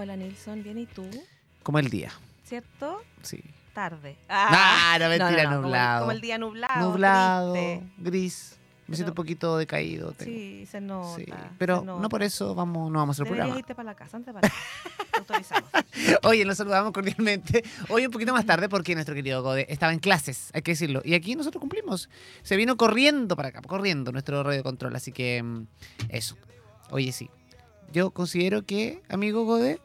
Hola Nilsson, ¿bien y tú? Como el día. ¿Cierto? Sí. Tarde. Ah, no, mentira, nublado. Como, el día nublado. Nublado, triste. gris. Me siento un poquito decaído. tengo. Sí, se nota. Sí, se Pero no por eso vamos, no vamos a hacer el Deberías programa. irte para la casa, antes para la casa. Te autorizamos. Oye, nos saludamos cordialmente. Hoy un poquito más tarde porque nuestro querido Gode estaba en clases, hay que decirlo. Y aquí nosotros cumplimos. Se vino corriendo para acá, corriendo nuestro radio control. Así que mm, eso. Oye, sí. Yo considero que, amigo Gode,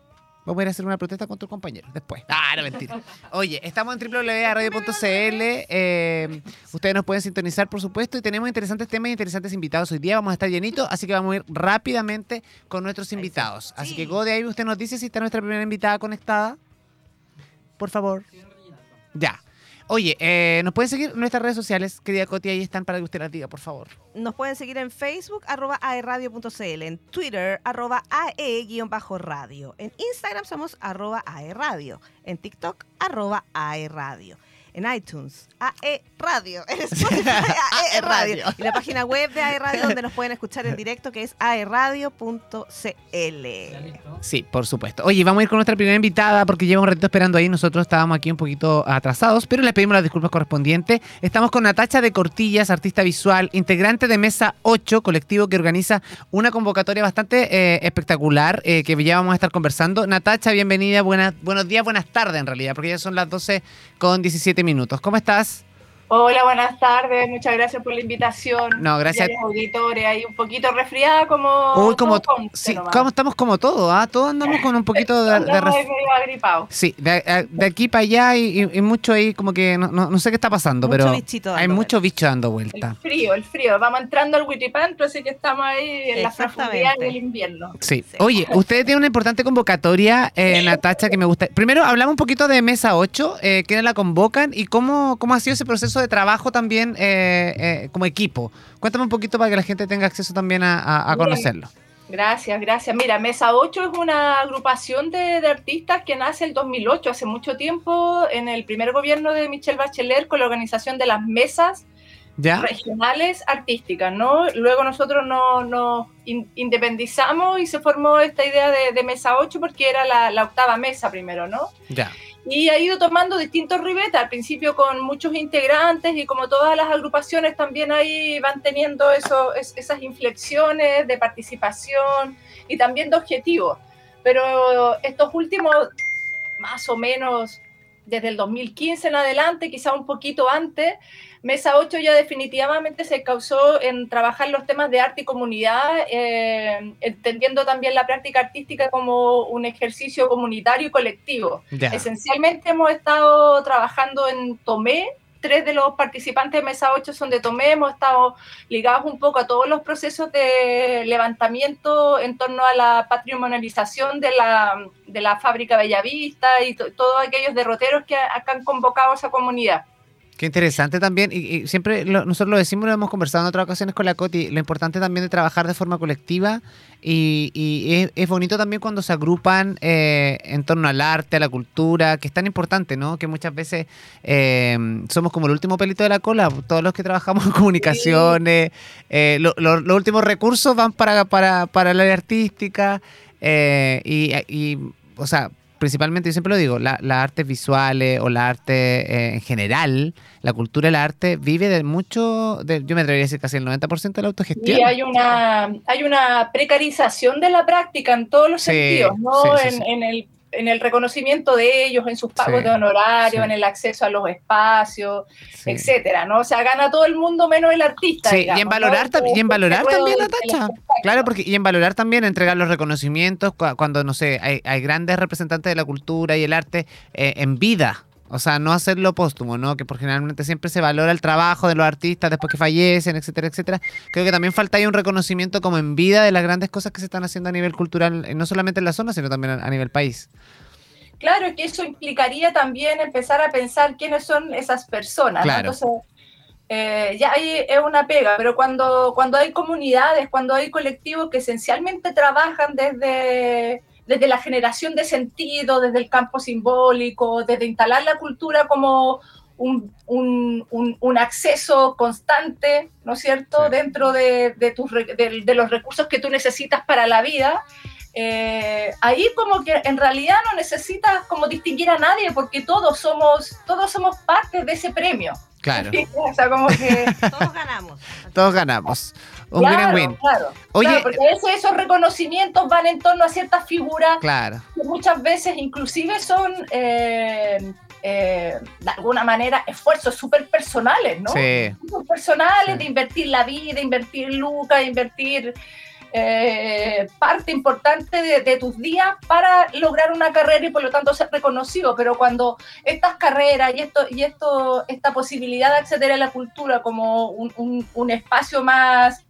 vamos a ir a hacer una protesta contra tu compañero después. Ah, no, mentira. Oye, estamos en www.radio.cl. Eh, ustedes nos pueden sintonizar, por supuesto, y tenemos interesantes temas y interesantes invitados. Hoy día vamos a estar llenitos, así que vamos a ir rápidamente con nuestros invitados. Así Sí. que, Gode, ahí usted nos dice si está nuestra primera invitada conectada. Por favor. Ya. Oye, eh, nos pueden seguir en nuestras redes sociales, querida Coti, ahí están para que usted las diga, por favor. Nos pueden seguir en Facebook, arroba aeradio.cl, en Twitter, arroba ae-radio. En Instagram somos arroba aeradio. En TikTok, arroba aeradio. En iTunes, AE Radio. En Spotify, AE Radio. Y la página web de AE Radio donde nos pueden escuchar en directo que es aeradio.cl. Sí, por supuesto. Oye, vamos a ir con nuestra primera invitada porque lleva un ratito esperando ahí. Nosotros estábamos aquí un poquito atrasados, pero les pedimos las disculpas correspondientes. Estamos con Natacha de Cortillas, artista visual, integrante de Mesa 8, colectivo que organiza una convocatoria bastante eh, espectacular eh, que ya vamos a estar conversando. Natacha, bienvenida. Buenas, buenos días, buenas tardes en realidad, porque ya son las 12 con 17 minutos. ¿Cómo estás? Hola, buenas tardes. Muchas gracias por la invitación. No, gracias. Y a los auditores ahí un poquito resfriada como. Uy, como, sí, estamos como todos, ¿ah? Todos andamos con un poquito de, de agripados. Sí, de, de aquí para allá y, y- y mucho ahí como que no, no- no sé qué está pasando, Mucho pero bichito hay dando mucho vueltas. bicho dando El vuelta. frío, el frío. Vamos entrando al Witipantro, así que estamos ahí en las profundidades del invierno. Sí. Sí. Oye, ustedes tienen una importante convocatoria, eh, Natacha, que me gusta. Primero, hablamos un poquito de Mesa 8, eh, quiénes la convocan y cómo, cómo ha sido ese proceso de trabajo también eh, eh, como equipo. Cuéntame un poquito para que la gente tenga acceso también a, a- a conocerlo. Gracias, gracias. Mira, Mesa 8 es una agrupación de, de artistas que nace el 2008, hace mucho tiempo, en el primer gobierno de Michelle Bachelet, con la organización de las mesas ¿Ya? regionales artísticas, ¿no? Luego nosotros nos nos in- independizamos y se formó esta idea de, de Mesa 8 porque era la, la octava mesa primero, ¿no? Ya. Y ha ido tomando distintos ribetes, al principio con muchos integrantes y como todas las agrupaciones también ahí van teniendo eso, es- esas inflexiones de participación y también de objetivos. Pero estos últimos, más o menos desde el 2015 en adelante, quizá un poquito antes, Mesa 8 ya definitivamente se causó en trabajar los temas de arte y comunidad, eh, entendiendo también la práctica artística como un ejercicio comunitario y colectivo. Esencialmente hemos estado trabajando en Tomé. Tres de los participantes de Mesa 8 son de Tomé. Hemos estado ligados un poco a todos los procesos de levantamiento en torno a la patrimonialización de la, de la fábrica Bellavista y to- todos aquellos derroteros que, han convocado a esa comunidad. Qué interesante también, y, y siempre lo- nosotros lo decimos, lo hemos conversado en otras ocasiones con la Coti, lo importante también de trabajar de forma colectiva y, y es, es bonito también cuando se agrupan eh, en torno al arte, a la cultura, que es tan importante, ¿no? Que muchas veces eh, somos como el último pelito de la cola, todos los que trabajamos en comunicaciones, eh, lo- lo- los últimos recursos van para, para, para el área artística eh, y, y, o sea, principalmente, yo siempre lo digo, la- las artes visuales o la arte eh, en general, la cultura y el arte vive de mucho, de- yo me atrevería a decir casi el 90% de la autogestión. Y hay una, hay una precarización de la práctica en todos los Sí, sentidos, ¿no? sí, sí, en, sí. en el, en el reconocimiento de ellos, en sus pagos Sí, de honorario, sí. en el acceso a los espacios, Sí. etcétera, ¿no? O sea, gana todo el mundo menos el artista. Sí, digamos, y en valorar, ¿no? y en valorar Este también, Natacha. Claro, porque y en valorar también entregar los reconocimientos cua- cuando, no sé, hay, hay grandes representantes de la cultura y el arte eh, en vida. O sea, no hacerlo póstumo, ¿no? Que por generalmente siempre se valora el trabajo de los artistas después que fallecen, etcétera, etcétera. Creo que también falta ahí un reconocimiento como en vida de las grandes cosas que se están haciendo a nivel cultural, eh, no solamente en la zona, sino también a nivel país. Claro, que eso implicaría también empezar a pensar quiénes son esas personas. ¿no? Claro. Entonces, eh, ya ahí es una pega, pero cuando, cuando hay comunidades, cuando hay colectivos que esencialmente trabajan desde, desde la generación de sentido, desde el campo simbólico, desde instalar la cultura como un, un- un- un acceso constante, ¿no es cierto?, Sí. dentro de, de tus de- de los recursos que tú necesitas para la vida. eh, ahí como que en realidad no necesitas como distinguir a nadie porque todos somos, todos somos parte de ese premio. Claro, o sea, como que... Todos ganamos. todos ganamos. Un claro, win-win. Claro, Oye, claro, porque a veces esos reconocimientos van en torno a ciertas figuras Claro, que muchas veces inclusive son eh, eh, de alguna manera esfuerzos súper personales, ¿no? sí. Súper personales Sí. de invertir la vida, invertir lucas, invertir eh, parte importante de, de tus días para lograr una carrera y por lo tanto ser reconocido. Pero cuando estas carreras y esto y esto esta posibilidad de acceder a la cultura como un, un- un espacio más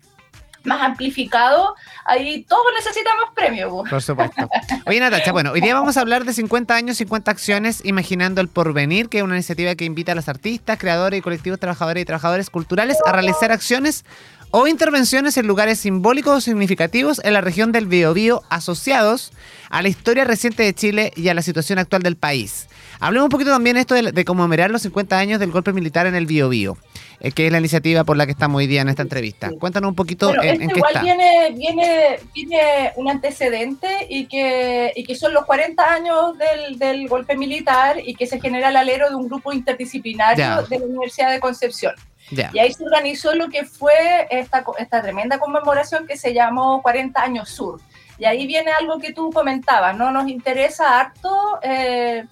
más amplificado, ahí todos necesitamos premios. po. Por supuesto. Oye, Natacha, bueno, hoy día vamos a hablar de 50 años, 50 acciones, Imaginando el Porvenir, que es una iniciativa que invita a los artistas, creadores y colectivos trabajadores y trabajadores culturales a realizar acciones o intervenciones en lugares simbólicos o significativos en la región del Biobío asociados a la historia reciente de Chile y a la situación actual del país. Hablemos un poquito también esto de, de conmemorar los 50 años del golpe militar en el Biobío, eh, que es la iniciativa por la que estamos hoy día en esta entrevista. Cuéntanos un poquito Bueno, en, en qué igual está. viene, viene, viene un antecedente y que, y que son los 40 años del, del golpe militar y que se genera el alero de un grupo interdisciplinario Ya. de la Universidad de Concepción. Ya. Y ahí se organizó lo que fue esta, esta tremenda conmemoración que se llamó 40 años sur. Y ahí viene algo que tú comentabas, ¿no? Nos interesa harto eh,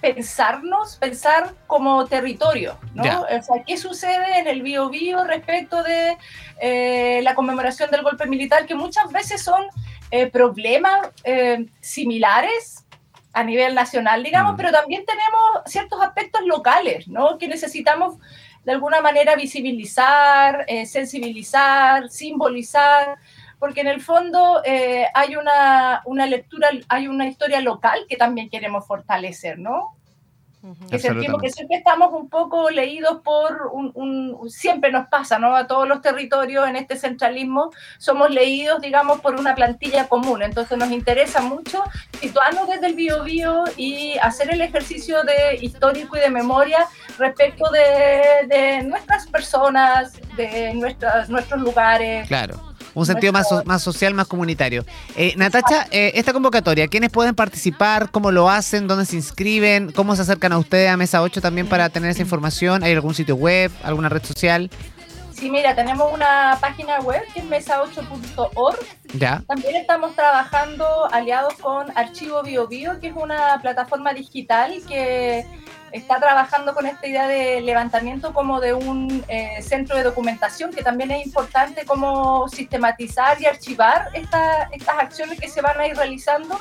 pensarnos, pensar como territorio, ¿no? Ya. O sea, ¿qué sucede en el Bío Bío respecto de eh, la conmemoración del golpe militar? Que muchas veces son eh, problemas eh, similares a nivel nacional, digamos, Mm. pero también tenemos ciertos aspectos locales, ¿no? Que necesitamos de alguna manera visibilizar, eh, sensibilizar, simbolizar, porque en el fondo eh, hay una, una lectura, hay una historia local que también queremos fortalecer, ¿no? Que sentimos que siempre estamos un poco leídos por un, un- siempre nos pasa, ¿no? A todos los territorios en este centralismo somos leídos, digamos, por una plantilla común. Entonces nos interesa mucho situarnos desde el bio bio y hacer el ejercicio de histórico y de memoria respecto de, de nuestras personas, de nuestras, nuestros lugares. Claro. Un sentido más, más social, más comunitario. Eh, Natacha, eh, esta convocatoria, ¿quiénes pueden participar? ¿Cómo lo hacen? ¿Dónde se inscriben? ¿Cómo se acercan a ustedes a Mesa 8 también para tener esa información? ¿Hay algún sitio web? ¿Alguna red social? Sí, mira, tenemos una página web que es mesa8.org Ya. También estamos trabajando aliados con Archivo Bio Bio, que es una plataforma digital que está trabajando con esta idea de levantamiento como de un eh, centro de documentación, que también es importante como sistematizar y archivar esta- estas acciones que se van a ir realizando.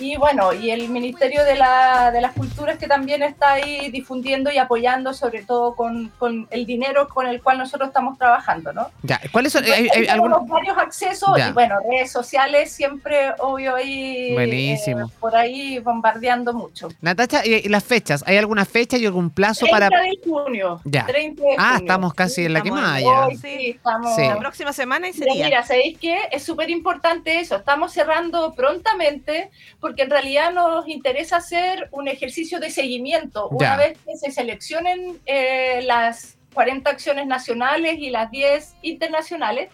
Y bueno, y el Ministerio de, la- de las Culturas que también está ahí difundiendo y apoyando, sobre todo con, con el dinero con el cual nosotros estamos trabajando, ¿no? Ya. ¿Cuáles son? ¿Hay, hay tenemos varios accesos Ya. y bueno, redes sociales siempre, obvio, ahí Buenísimo. eh, por ahí bombardeando mucho. Natacha, ¿y, y las fechas? ¿Hay alguna fecha y algún plazo 30 para...? de junio. Ya. 30 de Ah, junio. estamos casi en la Estamos quemada ya. Hoy sí, estamos. Sí. La próxima semana y Pero sería. mira, ¿sabéis qué? Es súper importante eso. Estamos cerrando prontamente porque en realidad nos interesa hacer un ejercicio de seguimiento. Una vez que se seleccionen eh, las 40 acciones nacionales y las 10 internacionales,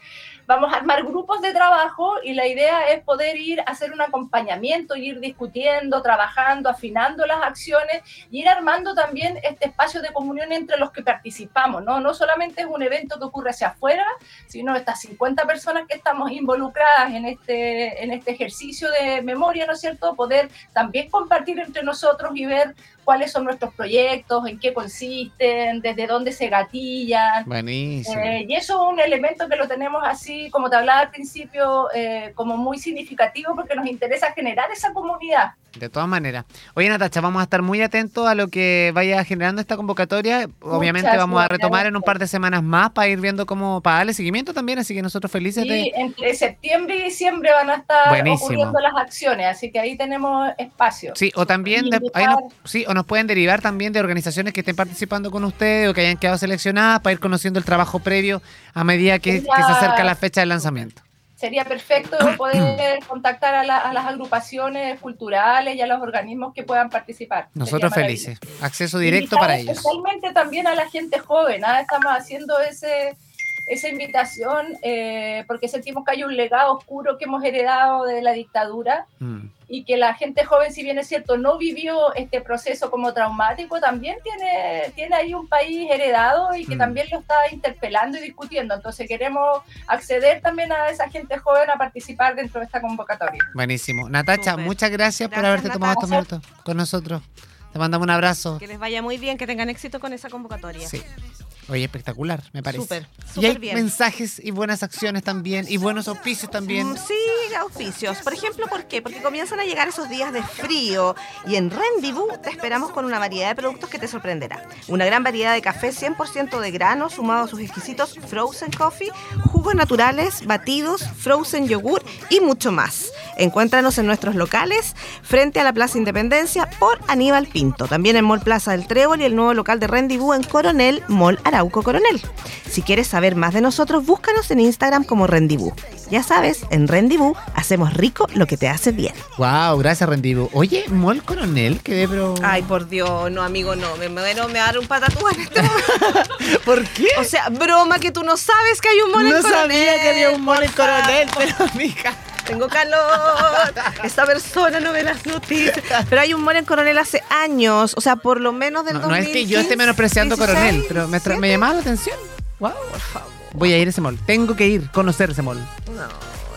vamos a armar grupos de trabajo y la idea es poder ir a hacer un acompañamiento, ir discutiendo, trabajando, afinando las acciones y ir armando también este espacio de comunión entre los que participamos, ¿no? No solamente es un evento que ocurre hacia afuera, sino estas 50 personas que estamos involucradas en este, en este ejercicio de memoria, ¿no es cierto? Poder también compartir entre nosotros y ver cuáles son nuestros proyectos, en qué consisten, desde dónde se gatillan. Buenísimo. Eh, y eso es un elemento que lo tenemos así, como te hablaba al principio, eh, como muy significativo porque nos interesa generar esa comunidad. De todas maneras. Oye, Natacha, vamos a estar muy atentos a lo que vaya generando esta convocatoria. Obviamente Muchas vamos a gracias. retomar en un par de semanas más para ir viendo cómo, para darle seguimiento también, así que nosotros felices Y de... entre septiembre y diciembre van a estar Buenísimo. ocurriendo las acciones, así que ahí tenemos espacio. Sí, o también Y de- ahí nos, sí, o nos pueden derivar también de organizaciones que estén participando con ustedes o que hayan quedado seleccionadas para ir conociendo el trabajo previo a medida que, que se acerca la fecha del lanzamiento. Sería perfecto poder contactar a, la- a las agrupaciones culturales y a los organismos que puedan participar. Nosotros felices. Acceso directo para ellos. Especialmente también a la gente joven. ¿ah? Estamos haciendo ese, esa invitación eh, porque sentimos que hay un legado oscuro que hemos heredado de la dictadura Mm. y que la gente joven, si bien es cierto, no vivió este proceso como traumático, también tiene, tiene ahí un país heredado y que Mm. también lo está interpelando y discutiendo. Entonces queremos acceder también a esa gente joven a participar dentro de esta convocatoria. Buenísimo. Natacha, muchas gracias, por haberte tomado estos minutos con nosotros. Te mandamos un abrazo. Que les vaya muy bien, que tengan éxito con esa convocatoria. Sí. Oye, espectacular, me parece. Súper, y hay bien. mensajes y buenas acciones también, y buenos auspicios también. Mm, Sí, auspicios. Por ejemplo, ¿por qué? Porque comienzan a llegar esos días de frío y en Rendezvous te esperamos con una variedad de productos que te sorprenderá. Una gran variedad de café 100% de grano sumado a sus exquisitos frozen coffee, jugos naturales, batidos, frozen yogur y mucho más. Encuéntranos en nuestros locales frente a la Plaza Independencia por Aníbal Pinto. También en Mall Plaza del Trébol y el nuevo local de Rendezvous en Coronel, Mall Arauco Coronel. Si quieres saber más de nosotros, búscanos en Instagram como Rendezvous. Ya sabes, en Rendezvous hacemos rico lo que te hace bien. Wow, gracias, Rendivo. Oye, Mol Coronel, quedé, pero. Ay, por Dios, no, amigo, no. Me muero, me va a dar un patatúa en este momento. ¿por qué? O sea, broma que tú no sabes que hay un en no Coronel. sabía que había un Mol. Coronel, pero amiga. Tengo calor. Esta persona no ve las noticias. Pero hay un mall en Coronel hace años. O sea, por lo menos del No, no es que yo 2015, esté menospreciando 16, Coronel, pero me, me 17. llamaba la atención. Wow. Voy a ir a ese mall. Tengo que ir, conocer ese mall. No.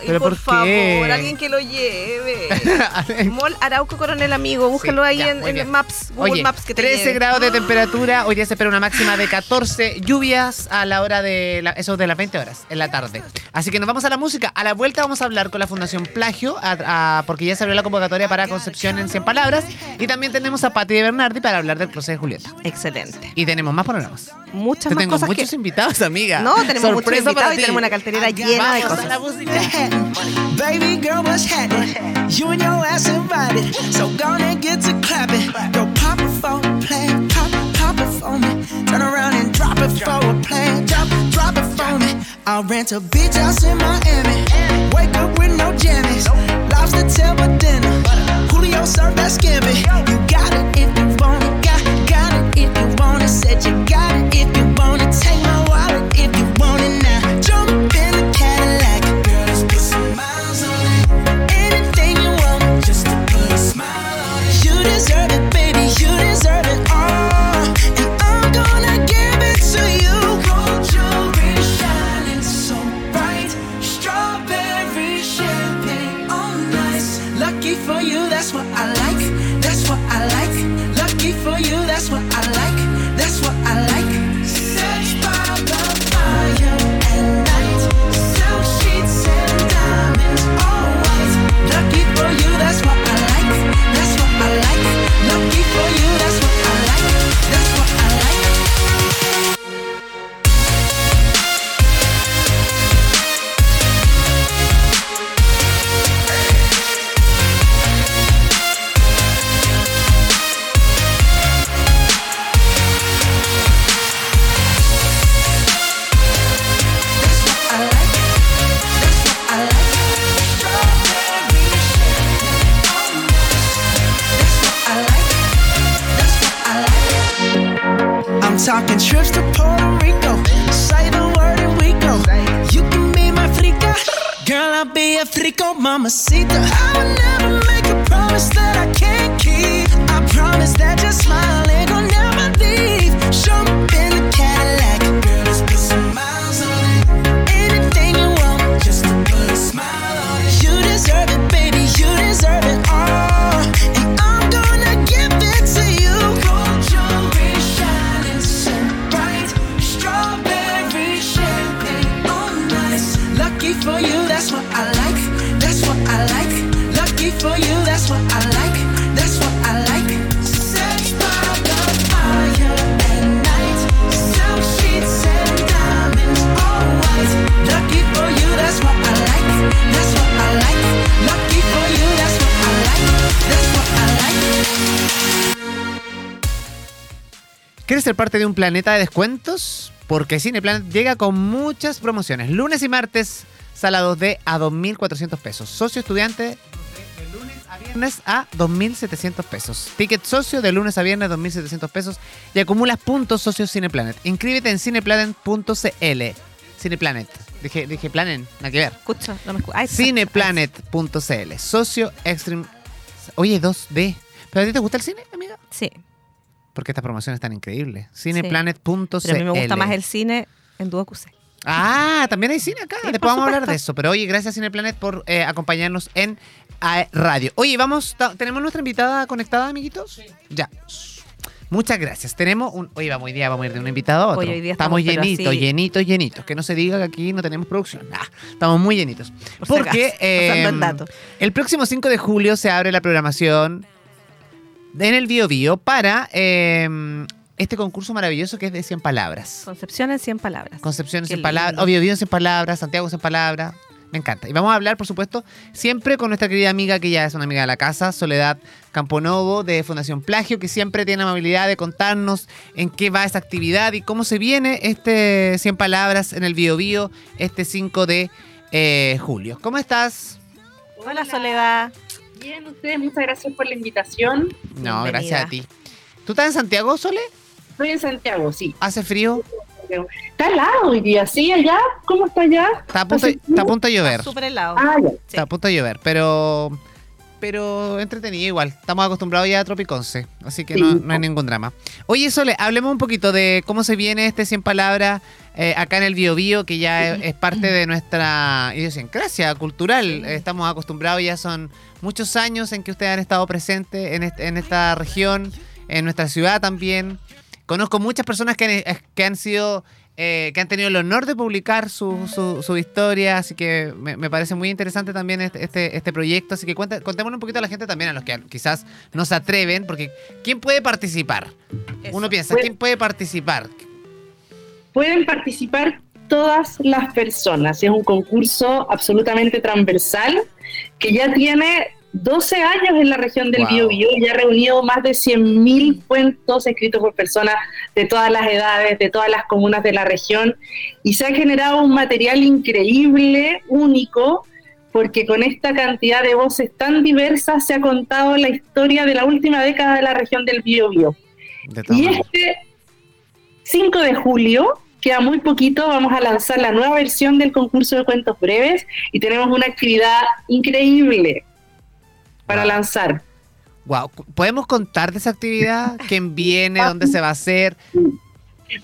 Y ¿Pero por, favor, alguien que lo lleve. Mall Arauco Coronel, amigo. Búscalo Sí, ahí ya, en. Maps, Google Oye, Maps que te 13 lleve. grados de temperatura. Hoy día se espera una máxima de 14 lluvias a la hora de la- eso de las 20 horas en la tarde. Así que nos vamos a la música. A la vuelta vamos a hablar con la Fundación Plagio, a- a- porque ya se abrió la convocatoria para Concepción en 100 palabras. Y también tenemos a Pati de Bernardi para hablar del proceso de Julieta. Excelente. Y tenemos más programas. Muchas Te más tengo cosas muchos que... invitados, amiga. No, tenemos muchos Sorpresa invitados para y ti. tenemos una cartelera llena de Vamos a cosas. la música. Baby girl, what's happening? You and your ass invited, so gonna get to clapping. Go pop it for a plan, pop, pop it for me. Turn around and drop it for a plan, drop, drop it for me. I'll rent a beach house in Miami. Wake up with no jammies, lobster tail for dinner. Julio served that scampi. You got it if you want it, got, if you want it. Said you got it if you Frico, mamacita. I will never make a promise that I can't keep. I promise that your smile ain't gonna never leave. Show ¿Quieres ser parte de un planeta de descuentos? Porque Cineplanet llega con muchas promociones. Lunes y martes sala 2D a 2.400 pesos. Socio estudiante de lunes a viernes a 2.700 pesos. Ticket socio de lunes a viernes 2.700 pesos y acumulas puntos socio Cineplanet. Inscríbete en cineplanet.cl. Cineplanet. Dije, dije Planet, nada que ver. Escucho, no me escucho. Cineplanet.cl. Socio Extreme. Oye, 2D. ¿Pero a ti te gusta el cine, amiga? Sí, Porque estas promociones están increíbles. Cineplanet.cl. pero a mí me gusta más el cine en Duo QC. Ah, también hay cine acá. Sí, Después vamos a hablar de eso. Pero oye, gracias Cineplanet por eh, acompañarnos en Radio. Oye, vamos, ¿tenemos nuestra invitada conectada, amiguitos? Ya. Muchas gracias. Tenemos un. Oye, vamos hoy día, vamos a ir de un invitado a otro. Oye, hoy día estamos llenitos, llenitos, llenitos. Que no se diga que aquí no tenemos producción. Ah, estamos muy llenitos. Por si Porque el eh, dato. el próximo 5 de julio se abre la programación en el Bio Bio para eh, este concurso maravilloso que es de 100 palabras. Concepción en 100 palabras. Concepción en Qué 100 palabras, obvio, Bio en 100 palabras, Santiago en 100 palabras. Me encanta. Y vamos a hablar, por supuesto, siempre con nuestra querida amiga, que ya es una amiga de la casa, Soledad Camponovo, de Fundación Plagio, que siempre tiene la amabilidad de contarnos en qué va esta actividad y cómo se viene este 100 palabras en el Bio Bio este 5 de eh, julio. ¿Cómo estás? Hola, Soledad. Bien, ustedes, muchas gracias por la invitación. No, Bienvenida. gracias a ti. ¿Tú estás en Santiago, Sole? Estoy en Santiago, sí. ¿Hace frío? Está helado hoy día, ¿sí? ¿Allá? ¿Cómo está allá? Está a punto, ¿Hace está a punto de llover. Súper helado. Ah, ya. Sí. Está a punto de llover, pero pero entretenido igual. Estamos acostumbrados ya a Tropiconce, así que Sí. no, no hay ningún drama. Oye, Sole, hablemos un poquito de cómo se viene este 100 palabras eh, acá en el Bio Bio, que ya es, es parte de nuestra idiosincrasia cultural. Estamos acostumbrados, ya son muchos años en que ustedes han estado presentes en, este- en esta región, en nuestra ciudad también. Conozco muchas personas que han, que han sido eh, que han tenido el honor de publicar su, su, su historia, así que me, me parece muy interesante también este, este, este proyecto, así que cuenta, contémosle un poquito a la gente también, a los que quizás no se atreven, porque ¿quién puede participar? Eso. Uno piensa, ¿quién puede participar? Pueden participar todas las personas. Es un concurso absolutamente transversal que ya tiene 12 años en la región del Wow. Biobío y ha reunido más de 100.000 cuentos escritos por personas de todas las edades, de todas las comunas de la región y se ha generado un material increíble, único, porque con esta cantidad de voces tan diversas se ha contado la historia de la última década de la región del Biobío. Y este 5 de julio, queda muy poquito, vamos a lanzar la nueva versión del concurso de cuentos breves y tenemos una actividad increíble para Wow. lanzar. Wow, ¿podemos contar de esa actividad? ¿Quién viene? ¿Dónde se va a hacer?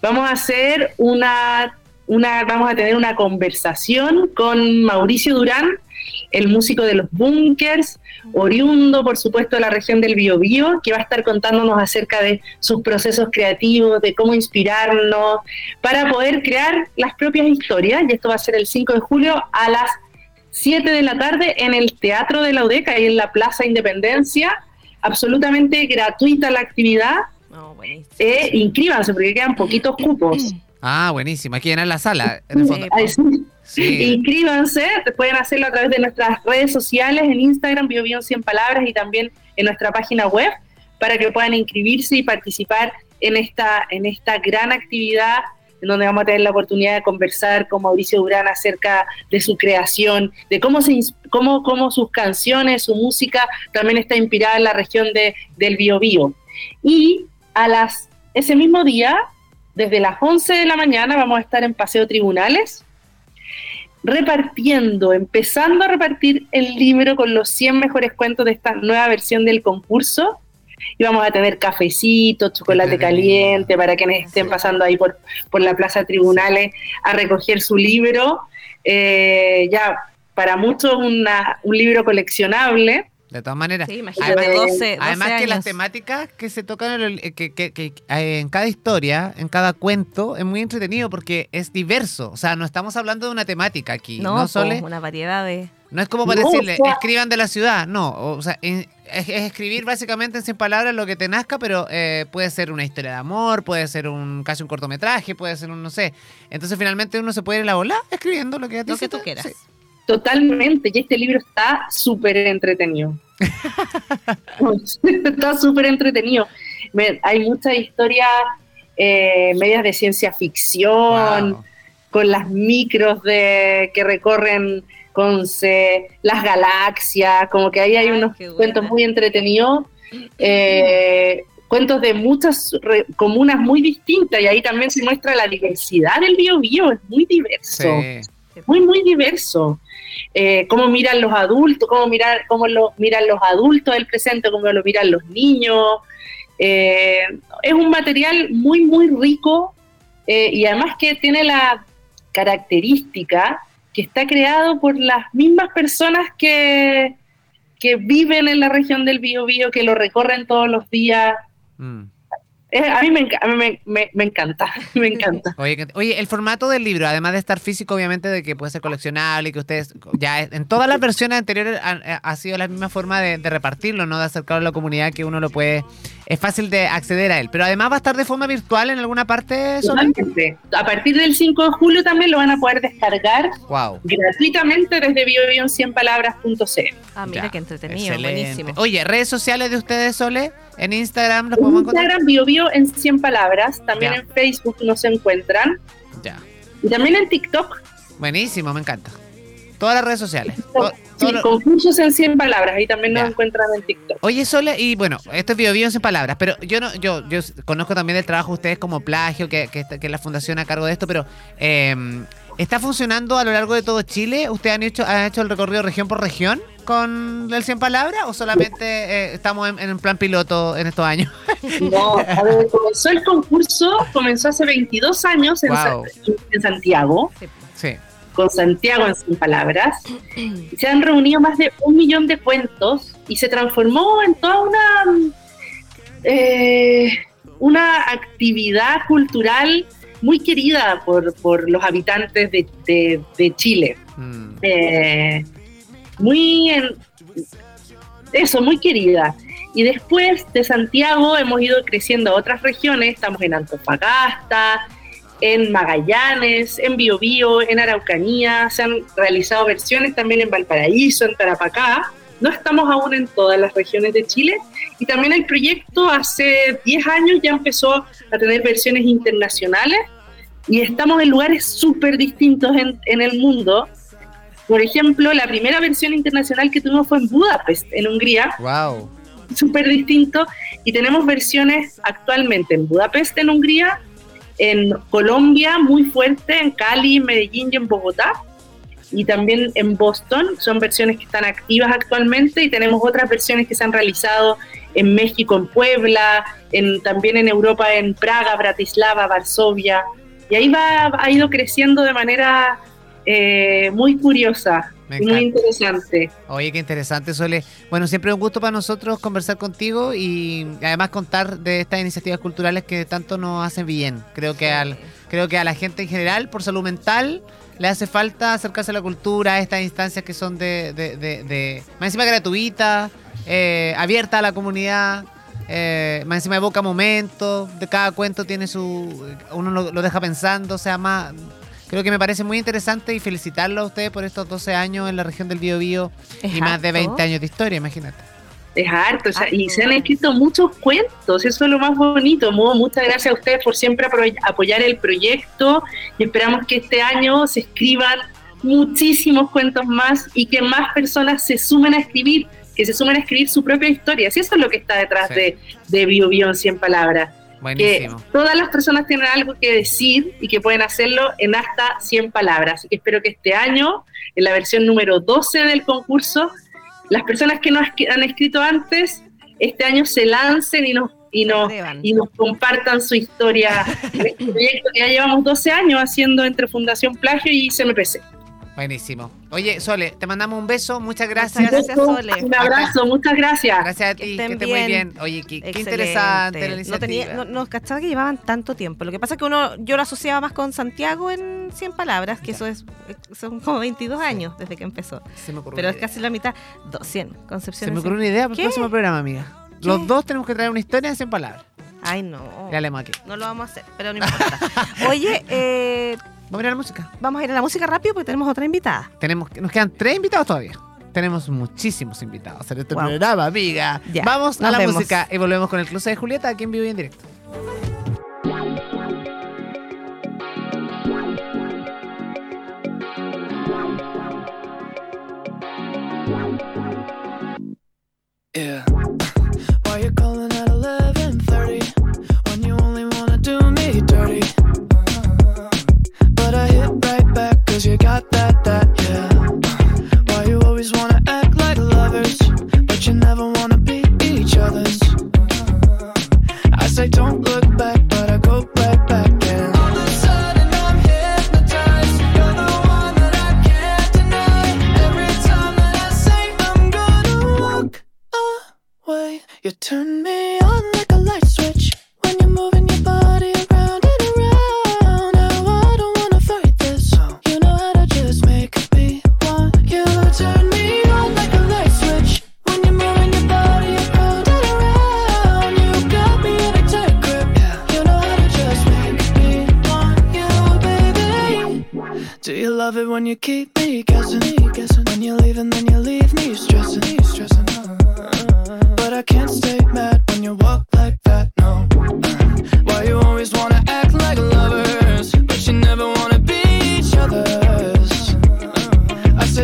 Vamos a hacer una, una, vamos a tener una conversación con Mauricio Durán, el músico de los bunkers, oriundo, por supuesto, de la región del Biobío, que va a estar contándonos acerca de sus procesos creativos, de cómo inspirarnos, para poder crear las propias historias. Y esto va a ser el 5 de julio a las 7 de la tarde en el Teatro de la UDECA, ahí en la Plaza Independencia. Absolutamente gratuita la actividad. Eh, inscríbanse porque quedan poquitos cupos. Ah, buenísimo, aquí en la sala, en el fondo. Sí. Ay, sí. Sí. Inscríbanse, pueden hacerlo a través de nuestras redes sociales, en Instagram, BioBio 100 Palabras, y también en nuestra página web, para que puedan inscribirse y participar en esta, en esta gran actividad, en donde vamos a tener la oportunidad de conversar con Mauricio Durán acerca de su creación, de cómo, se, cómo, cómo sus canciones, su música también está inspirada en la región de, del Biobío. Y a las, ese mismo día, desde las 11 de la mañana, vamos a estar en Paseo Tribunales, repartiendo, empezando a repartir el libro con los 100 mejores cuentos de esta nueva versión del concurso. Y vamos a tener cafecito, chocolate caliente para quienes estén pasando ahí por, por la Plaza Tribunales a recoger su libro. Eh, ya, para muchos una- un libro coleccionable. De todas maneras. Sí, imagínate, Además- 12, 12 Además que las temáticas que se tocan en, el- que, que- que, eh, en cada historia, en cada cuento, es muy entretenido porque es diverso. O sea, no estamos hablando de una temática aquí. No, No, po, Sole? una variedad de... No es como para No, decirle, o sea- escriban de la ciudad. No, o sea, es, es escribir básicamente en 100 palabras lo que te nazca, pero eh, puede ser una historia de amor, puede ser un casi un cortometraje, puede ser un, no sé. Entonces finalmente uno se puede ir a la bola escribiendo lo que a ti Lo que tú quieras. sí. Totalmente, y este libro está súper entretenido. está súper entretenido. Hay muchas historias eh, medias de ciencia ficción, Wow. con las micros de que recorren Conce, las galaxias, como que ahí hay Ay, unos cuentos muy entretenidos, eh, cuentos de muchas re- comunas muy distintas y ahí también se muestra la diversidad del Biobío, es muy diverso Sí. muy, muy diverso. Eh, cómo miran los adultos, cómo, mirar, cómo lo miran los adultos del presente, cómo lo miran los niños. Eh, es un material muy, muy rico eh, y además que tiene la característica que está creado por las mismas personas que, que viven en la región del Biobío, que lo recorren todos los días. Mm. Eh, a mí, me, enca- a mí me, me- me encanta, me encanta. Oye, oye, el formato del libro, además de estar físico, obviamente, de que puede ser coleccionable y que ustedes ya en todas las versiones anteriores eh, ha, sido la misma forma de, de repartirlo, ¿no? De acercarlo a la comunidad que uno lo puede. Es fácil de acceder a él. Pero además va a estar de forma virtual en alguna parte, Sol. Totalmente. A partir del 5 de julio también lo van a poder descargar Wow. gratuitamente desde biobio100palabras.cl. Ah, mira Ya, qué entretenido, excelente. buenísimo. Oye, redes sociales de ustedes, Sole, en Instagram los En podemos encontrar. Instagram biobio en 100 palabras, también Ya. en Facebook nos encuentran Ya. y también en TikTok. Buenísimo, me encanta. Todas las redes sociales. Sí, lo- concursos en 100 palabras, ahí también Ya. nos encuentran en TikTok. Oye, Sole, y bueno, esto es Bio Bio en palabras, pero yo no, yo, yo conozco también el trabajo de ustedes como plagio, que, que, que es la fundación a cargo de esto, pero eh, ¿está funcionando a lo largo de todo Chile? ¿Ustedes han hecho, han hecho el recorrido región por región con el 100 palabras o solamente eh, estamos en, en plan piloto en estos años? No, a ver, comenzó el concurso, comenzó hace 22 años en, Wow. Sa- en Santiago, Sí. con Santiago en 100 palabras. Se han reunido más de un millón de cuentos y se transformó en toda una, eh, una actividad cultural muy querida por, por los habitantes de, de- de Chile. Mm. Eh, muy en- eso, muy querida. Y después de Santiago hemos ido creciendo a otras regiones, estamos en Antofagasta, en Magallanes, en Biobío, en Araucanía, se han realizado versiones también en Valparaíso, en Tarapacá. No estamos aún en todas las regiones de Chile y también el proyecto hace 10 años ya empezó a tener versiones internacionales y estamos en lugares súper distintos en, en el mundo. Por ejemplo, la primera versión internacional que tuvimos fue en Budapest, en Hungría, Wow. súper distinto. Y tenemos versiones actualmente en Budapest, en Hungría, en Colombia, muy fuerte, en Cali, Medellín y en Bogotá. Y también en Boston, son versiones que están activas actualmente. Y tenemos otras versiones que se han realizado en México, en Puebla, en, también en Europa, en Praga, Bratislava, Varsovia. Y ahí va, ha ido creciendo de manera eh, muy curiosa y muy interesante. Oye, qué interesante, Sole. Bueno, siempre es un gusto para nosotros conversar contigo y además contar de estas iniciativas culturales que tanto nos hacen bien. Creo que al, creo que a la gente en general, por salud mental, le hace falta acercarse a la cultura, a estas instancias que son de, de, de, de- más encima gratuitas, eh, abierta a la comunidad, eh, más encima evoca momentos, de cada cuento tiene su, uno lo, lo deja pensando, o sea, más, creo que me parece muy interesante y felicitarlo a ustedes por estos 12 años en la región del Biobío y más de harto. 20 años de historia, imagínate. Es harto, o sea, y se han escrito muchos cuentos, eso es lo más bonito. Mu- Muchas gracias a ustedes por siempre apoyar el proyecto y esperamos que este año se escriban muchísimos cuentos más y que más personas se sumen a escribir, que se sumen a escribir su propia historia. Si eso es lo que está detrás Sí. de, de Bio Bio en 100 palabras, que todas las personas tienen algo que decir y que pueden hacerlo en hasta 100 palabras. Así que espero que este año, en la versión número 12 del concurso, las personas que no has- han escrito antes, este año se lancen y nos, y nos, y nos compartan su historia en este proyecto que ya llevamos 12 años haciendo entre Fundación Plagio y CMPC. Buenísimo. Oye, Sole, te mandamos un beso, muchas Muchas gracias. gracias, Sole. Un abrazo, muchas gracias. Gracias a Que ti, estén que esté muy bien. bien. Oye, qué, interesante la No, iniciativa. tenía, no, no cachaba que llevaban tanto tiempo. Lo que pasa es que uno, yo lo asociaba más con Santiago en 100 palabras, que Ya. eso es son como 22 años desde que empezó. Se me ocurrió Pero es idea. casi la mitad. 200, Concepción. Se me 100. ocurrió una idea para el ¿Qué? próximo programa, amiga. ¿Qué? Los dos tenemos que traer una historia en 100 palabras. Ay, no. Ya leemos aquí. No lo vamos a hacer, pero no importa. Oye, eh, Vamos a ir a la música. vamos a ir a la música rápido porque tenemos otra invitada. Tenemos, nos quedan tres invitados todavía. Tenemos muchísimos invitados en este Wow. programa, amiga. Ya, Vamos a la vemos. música y volvemos con el cruce de Julieta aquí en vivo y en directo.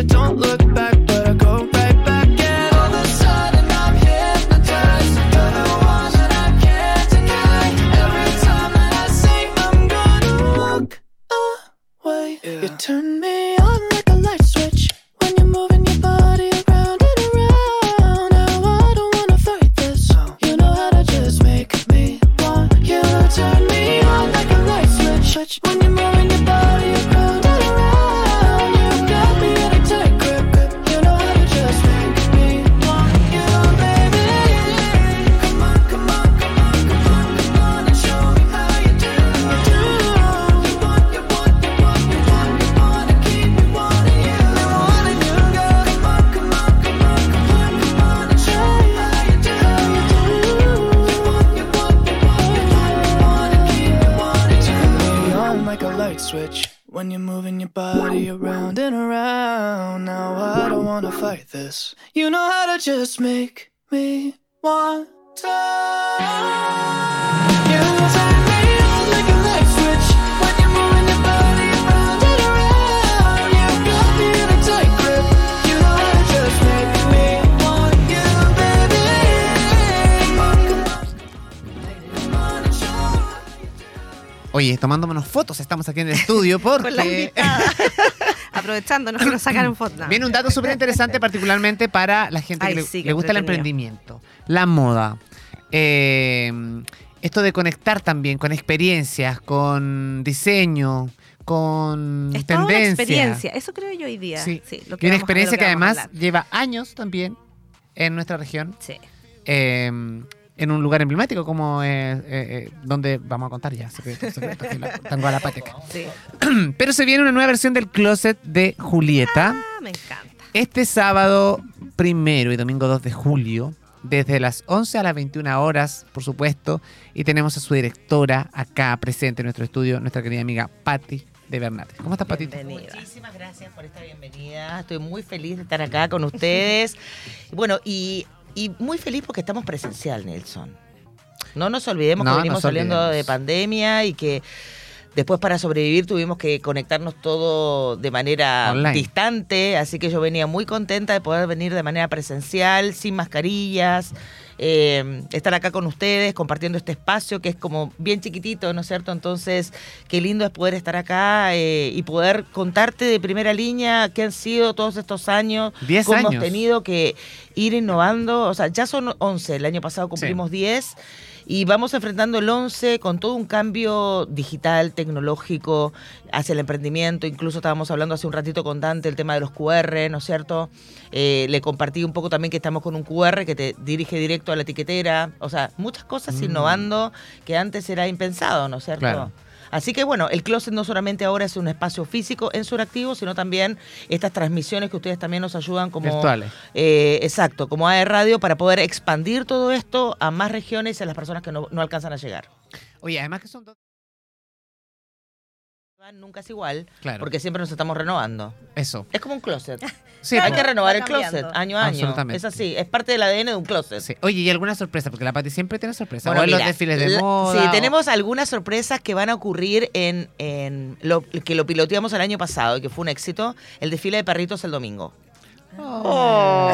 don't look Oye, tomándonos fotos, estamos aquí en el estudio Con la porque. Aprovechándonos que nos sacaron fotos. viene un dato súper interesante particularmente para la gente Ay, que le, gusta el emprendimiento, la moda. eh, esto de conectar también con experiencias, con diseño, con Es toda una tendencia. experiencia. Eso creo yo hoy día. Sí. Sí, lo Y una experiencia que, además lleva años también en nuestra región, Sí. eh, en un lugar emblemático como eh, eh, eh, donde vamos a contar ya, secretos, secretos, que la- Tango a la Pateca. sí. Pero se viene una nueva versión del closet de Julieta. Ah, me encanta. Este sábado primero y domingo 2 de julio, desde las 11 a las 21 horas, por supuesto, y tenemos a su directora acá presente en nuestro estudio, nuestra querida amiga Patti de Bernate. ¿Cómo estás? Bienvenida. Muchísimas gracias por esta bienvenida. Estoy muy feliz de estar acá con ustedes. bueno, y, y muy feliz porque estamos presencial, Nelson. No nos olvidemos No, que venimos saliendo de pandemia y que después para sobrevivir tuvimos que conectarnos todo de manera Online. distante. Así que yo venía muy contenta de poder venir de manera presencial, sin mascarillas. Eh, estar acá con ustedes, compartiendo este espacio que es como bien chiquitito, ¿no es cierto? Entonces, qué lindo es poder estar acá eh, y poder contarte de primera línea qué han sido todos estos años, Diez cómo años. hemos tenido que ir innovando. O sea, ya son 11, el año pasado cumplimos 10. Y vamos enfrentando el 11 con todo un cambio digital, tecnológico, hacia el emprendimiento. Incluso estábamos hablando hace un ratito con Dante el tema de los QR, ¿no es cierto? Eh, le compartí un poco también que estamos con un QR que te dirige directo a la etiquetera. O sea, muchas cosas Mm. innovando que antes era impensado, ¿no es cierto? Claro. Así que bueno, el closet no solamente ahora es un espacio físico en Suractivo, sino también estas transmisiones que ustedes también nos ayudan como Virtuales. eh, exacto, como AE Radio para poder expandir todo esto a más regiones y a las personas que no, no alcanzan a llegar. Oye, además que son dos. Nunca es igual, Claro. porque siempre nos estamos renovando. Eso. Es como un closet. Sí, Hay que renovar va el closet año a año. Absolutamente. Es así, es parte del ADN de un closet. Sí. Oye, ¿y alguna sorpresa? Porque la Pati siempre tiene sorpresa. Bueno, o en los desfiles de la- moda. Sí, o- tenemos algunas sorpresas que van a ocurrir en, en lo que lo piloteamos el año pasado y que fue un éxito, el desfile de perritos el domingo. Oh.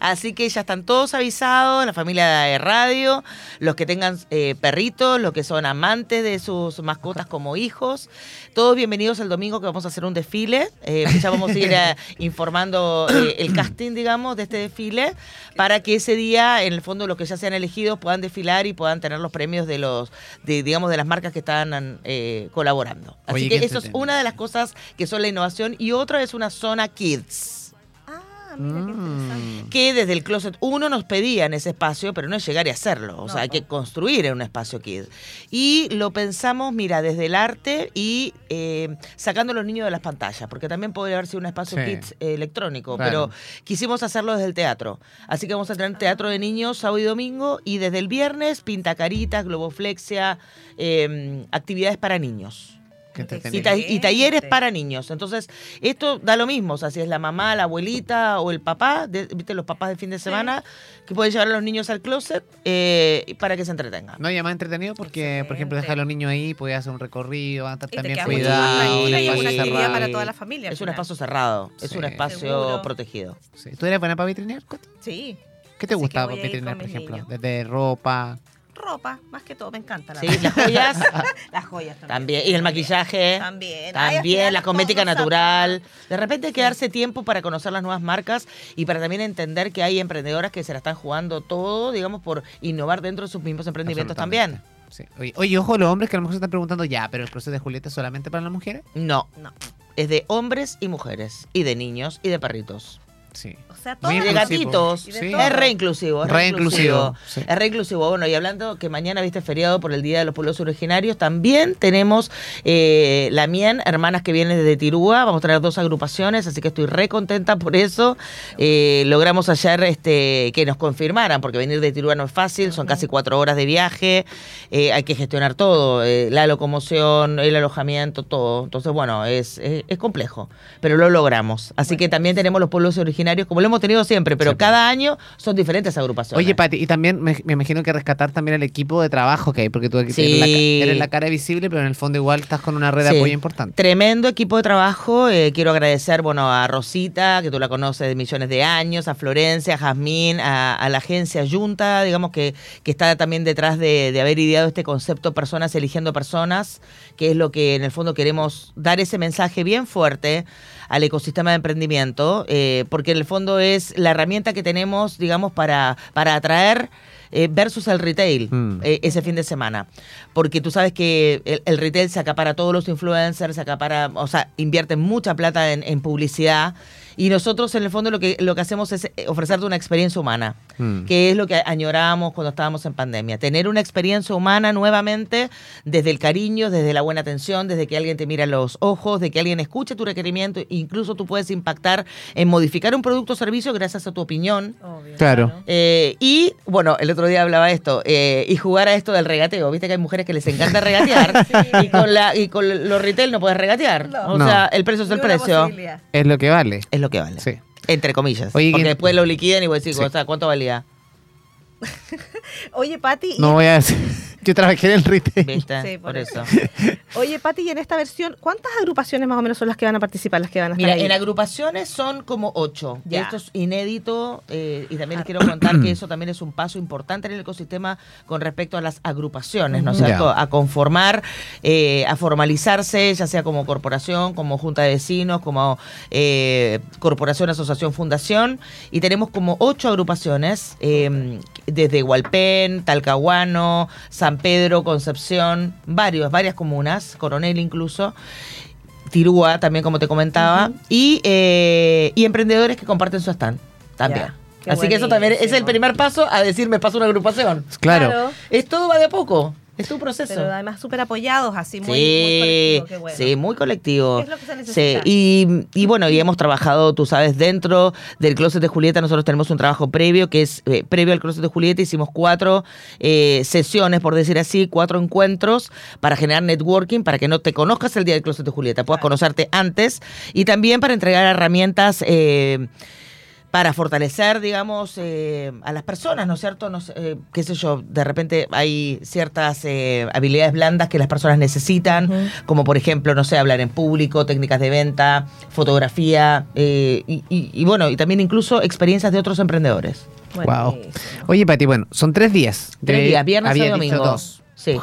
Así que ya están todos avisados, la familia de radio, los que tengan eh, perritos, los que son amantes de sus mascotas como hijos. Todos bienvenidos el domingo que vamos a hacer un desfile. Eh, ya vamos a ir eh, informando eh, el casting, digamos, de este desfile, para que ese día, en el fondo, los que ya sean elegidos puedan desfilar y puedan tener los premios de los, de, digamos, de las marcas que están colaborando. Así Oye, que eso es una de las cosas que son la innovación y otra es una zona kids Ah, mira qué interesante. que desde el Closet 1 nos pedían ese espacio, pero no es llegar y hacerlo. O sea, hay que construir un espacio kid. Y lo pensamos, mira, desde el arte y eh, sacando a los niños de las pantallas, porque también podría haber sido un espacio Sí. kids eh, electrónico, Claro. pero quisimos hacerlo desde el teatro. Así que vamos a tener teatro de niños sábado y domingo y desde el viernes pintacaritas, globoflexia, eh, actividades para niños. Y, entretenido. ta- y talleres para niños. Entonces, esto da lo mismo. O sea, si es la mamá, la abuelita o el papá, de- ¿viste? Los papás de fin de semana, que pueden llevar a los niños al closet eh, para que se entretengan. No, y además entretenido porque, por ejemplo, dejar a los niños ahí, puede hacer un recorrido, van a estar Y también y es espacio una actividad cerrado. para toda la familia. al Es un espacio cerrado, es Sí. un espacio Seguro. protegido. Sí. ¿Tú eres buena para vitrinear? Coti? Sí. ¿Qué te Así gusta que voy para vitrinear, por ejemplo? niños. Desde ropa. Ropa, más que todo, me encanta. La Sí, las joyas Las joyas también. también. Y el maquillaje. También. Ay, También, final la cosmética natural. De repente hay que darse tiempo para conocer las nuevas marcas y para también entender que hay emprendedoras que se la están jugando todo, digamos, por innovar dentro de sus mismos emprendimientos también. Sí. Oye, oye, ojo, los hombres que a lo mejor se están preguntando ya, pero el proceso de Julieta es solamente para las mujeres. No, No. es de hombres y mujeres, y de niños y de perritos. Sí. O sea, todo. Y de gatitos. Sí. Es re inclusivo. Es re, Re inclusivo. inclusivo, sí. Es re inclusivo. Bueno, y hablando que mañana viste feriado por el Día de los Pueblos Originarios, también tenemos eh, la Mien, hermanas que vienen desde Tirúa. Vamos a tener dos agrupaciones, así que estoy re contenta por eso. Eh, logramos ayer este, que nos confirmaran, porque venir de Tirúa no es fácil, son casi cuatro horas de viaje, eh, hay que gestionar todo, eh, la locomoción, el alojamiento, todo. Entonces, bueno, es, es, es complejo, pero lo logramos. Así que también tenemos los pueblos originarios, como lo hemos tenido siempre, pero Sí, cada año son diferentes agrupaciones. Oye, Pati, y también me, me imagino que rescatar también el equipo de trabajo que hay, porque tú Sí. eres, la, ca- eres la cara visible, pero en el fondo igual estás con una red de Sí. apoyo importante. Tremendo equipo de trabajo. eh, quiero agradecer, bueno, a Rosita, que tú la conoces de millones de años, a Florencia, a Jazmín, a, a la agencia Junta, digamos que, que está también detrás de, de haber ideado este concepto personas eligiendo personas, que es lo que en el fondo queremos dar ese mensaje bien fuerte al ecosistema de emprendimiento, eh, porque en el fondo es la herramienta que tenemos, digamos, para, para atraer eh, versus el retail Mm. eh, ese fin de semana. Porque tú sabes que el, el retail se acapara a todos los influencers, se acapara, o sea, invierte mucha plata en, en publicidad. Y nosotros, en el fondo, lo que, lo que hacemos es eh, ofrecerte una experiencia humana, Mm. que es lo que añorábamos cuando estábamos en pandemia. Tener una experiencia humana nuevamente desde el cariño, desde la buena atención, desde que alguien te mira los ojos, de que alguien escuche tu requerimiento. Incluso tú puedes impactar en modificar un producto o servicio gracias a tu opinión. Obvio, Claro. Eh, y bueno, el otro día hablaba esto, eh, y jugar a esto del regateo. Viste que hay mujeres que les encanta regatear y, con la, y con los retail no puedes regatear. No. O No. sea, el precio es el precio. Es lo que vale. Es lo que vale. Sí. Entre comillas. Oye, porque que- después lo liquidan y vos decís, Sí. o sea, ¿cuánto valía? Oye, Pati. No voy a decir. Yo trabajé en el retail. ¿Viste? Sí, por por eso. Oye, Pati, y en esta versión, ¿cuántas agrupaciones más o menos son las que van a participar, las que van a estar Mira, ahí? en agrupaciones son como ocho. Ya. Esto es inédito eh, y también les quiero contar que eso también es un paso importante en el ecosistema con respecto a las agrupaciones, ¿no es Ujú. cierto? Ya. A conformar, eh, a formalizarse, ya sea como corporación, como junta de vecinos, como eh, corporación, asociación, fundación. Y tenemos como ocho agrupaciones, eh, desde Hualpén, Talcahuano, San Pedro, Concepción, varios, varias comunas, Coronel incluso. Tirúa, también como te comentaba, y, eh, y emprendedores que comparten su stand también. Qué Así que eso también es el primer paso a decir me paso una agrupación. Claro. Es todo va de a poco, es un proceso. Pero además súper apoyados, así, muy, muy sí, colectivo, qué bueno. sí, muy colectivo. Es lo que se Sí, necesita. y, y bueno, y hemos trabajado, tú sabes, dentro del Closet de Julieta, nosotros tenemos un trabajo previo, que es eh, previo al Closet de Julieta, hicimos cuatro eh, sesiones, por decir así, cuatro encuentros para generar networking, para que no te conozcas el día del Closet de Julieta, puedas conocerte antes, y también para entregar herramientas. eh, para fortalecer, digamos, eh, a las personas, ¿no es cierto? No sé, eh, qué sé yo, de repente hay ciertas eh, habilidades blandas que las personas necesitan, como por ejemplo, no sé, hablar en público, técnicas de venta, fotografía, eh, y, y- y bueno, y también incluso experiencias de otros emprendedores. Wow. Oye, Pati, bueno, son tres días. Tres De- días, viernes y domingo. dos. Sí.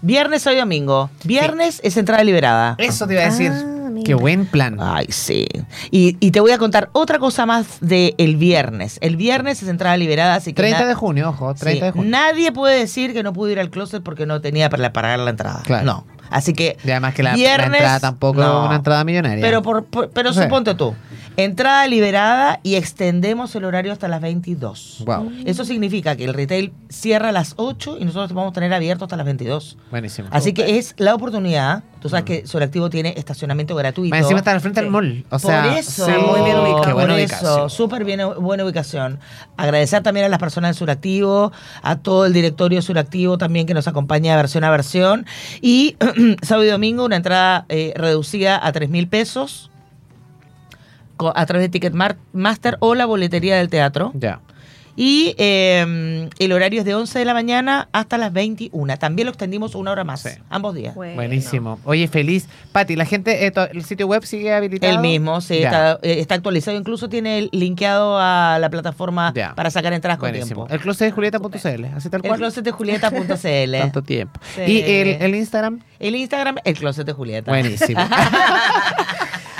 Viernes y domingo. Viernes es entrada liberada. Eso te iba a decir. Ah. Qué buen plan. Ay, sí. Y, y te voy a contar otra cosa más del el viernes. El viernes es entrada liberada, así que 30 na- de junio, ojo, 30 de junio. nadie puede decir que no pudo ir al closet porque no tenía para pagar la entrada. Claro. No. Así que Y además que la, entrada tampoco no. es una entrada millonaria. Pero, por, por- pero suponte tú, entrada liberada y extendemos el horario hasta las 22. Wow, Eso significa que el retail cierra a las 8 y nosotros vamos a tener abierto hasta las 22. buenísimo. Así que es la oportunidad. Tú sabes que Solactivo tiene estacionamiento gratuito. Más encima está al frente Sí. del mall. O Por sea, eso, sí, muy bien ubicado. Qué por buena eso, ubicación. súper bien, buena ubicación. Agradecer también a las personas de Suractivo, a todo el directorio de Suractivo también que nos acompaña de versión a versión. Y sábado y domingo una entrada eh, reducida a 3 mil pesos a través de Ticketmaster o la boletería del teatro. Ya. Y eh, el horario es de 11 de la mañana hasta las 21. También lo extendimos una hora más, Sí. ambos días. Bueno. Buenísimo. Oye, feliz. Pati, la gente, eh, el sitio web sigue habilitado. El mismo, sí, está, eh, está actualizado. Incluso tiene el- linkeado a la plataforma Ya. para sacar entradas con Buenísimo. tiempo. El closet de Julieta.cl, así tal El cual. closet de Julieta.cl. Tanto tiempo. Sí. Y el, el Instagram, El Instagram, el closet de Julieta. buenísimo.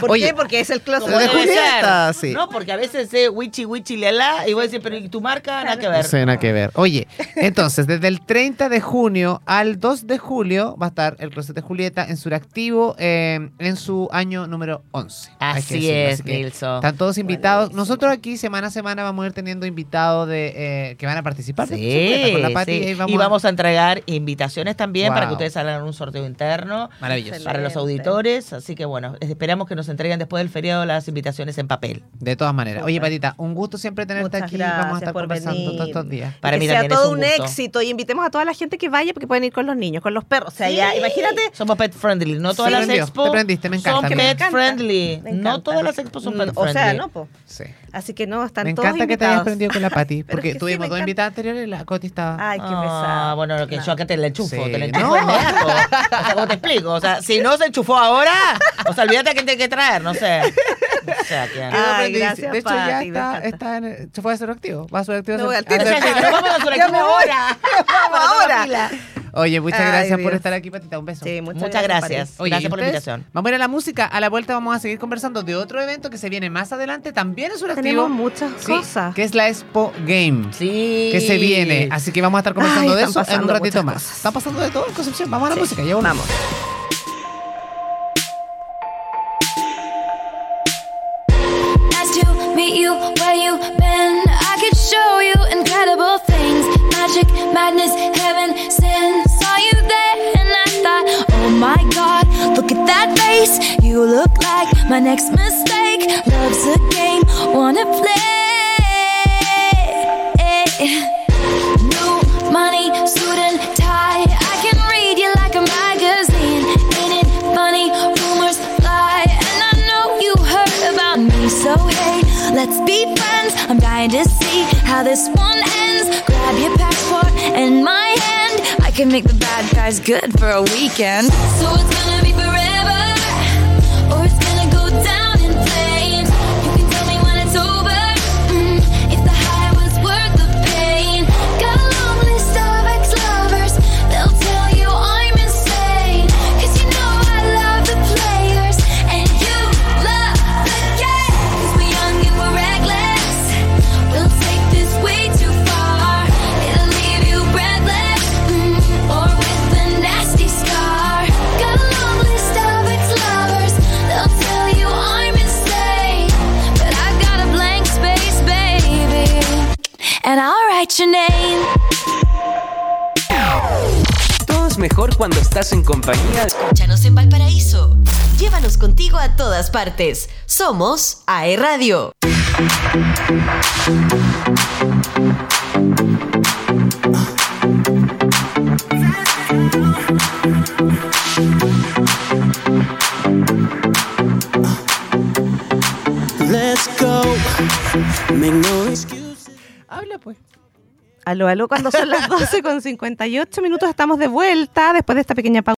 ¿Por Oye, qué? Porque es el closet de Julieta, sí. No, porque a veces es wichi wichi lala y vos decís, pero ¿y tu marca? Nada que ver. No tiene nada que ver. Oye, entonces, desde el 30 de junio al 2 de julio va a estar el Closet de Julieta en Suractivo eh, en su año número 11. Hay que Así es, que Nilson. Están todos invitados. Nosotros aquí semana a semana vamos a ir teniendo invitados de eh, que van a participar. de Sí, con la Pati, sí. y vamos y a- vamos a entregar invitaciones también para que ustedes hagan un sorteo interno Maravilloso. para los auditores. Así que bueno, esperamos que nos entreguen después del feriado las invitaciones en papel. De todas maneras. Oye. Patita, un gusto siempre tenerte Muchas aquí. Vamos a estar por conversando venir. todos estos días. Para que mí sea también es todo un un, gusto. éxito y invitemos a toda la gente que vaya porque pueden ir con los niños, con los perros. O sea, ya, imagínate. Somos pet friendly. No todas Sí. las expos te prendiste, me encanta, son pet friendly. Me No todas las expos son Mm, pet O friendly. sea, no, po. Sí. Así que no, están Me todos encanta que te hayas prendido con la Pati, porque es que sí, tuvimos me dos invitadas anteriores y la Coti estaba. Ay, qué Ah, pesado. bueno, lo que No. yo acá te la enchufo, Sí, te la no. enchufo inmediato. O sea, ¿cómo te explico? O sea, si no se enchufó ahora, o sea, olvídate que tiene que traer, no sé. O sea, que... Ay, gracias, de hecho, ya Pati, me está, está en el- se fue a ser activo. Va a ser activo. Me voy al a ser- tiro. vamos a Ya me ahora. Vamos ahora. Oye, muchas Ay, gracias por estar aquí, Patita. Un beso. Sí, muchas, Muchas gracias. Oye, gracias ¿y por la invitación. Vamos a ir a la música. A la vuelta vamos a seguir conversando de otro evento que se viene más adelante. También es un activo. Tenemos muchas Sí, cosas. que es la Expo Game. Sí. Que se viene. Así que vamos a estar conversando Ay, de eso en un ratito más. cosas. Están pasando de todo en Concepción. Vamos a la Sí. música. Ya volvemos. Vamos. Nice to meet you where you been. I could show you. Magic, madness, heaven, sin. Saw you there and I thought, oh my god, look at that face. You look like my next mistake. Love's a game, wanna play. New money, suit and tie. I can read you like a magazine. Ain't it funny? Rumors fly, and I know you heard about me. So hey, let's be friends. I'm dying to see how this one ends. Grab your passport and my hand. I can make the bad guys good for a weekend. So it's gonna be forever, mejor cuando estás en compañía. Escúchanos en Valparaíso. Llévanos contigo a todas partes. Somos AE Radio. Let's go. Make Habla pues. Aló, aló, cuando son las 12 con 58 minutos estamos de vuelta después de esta pequeña pausa.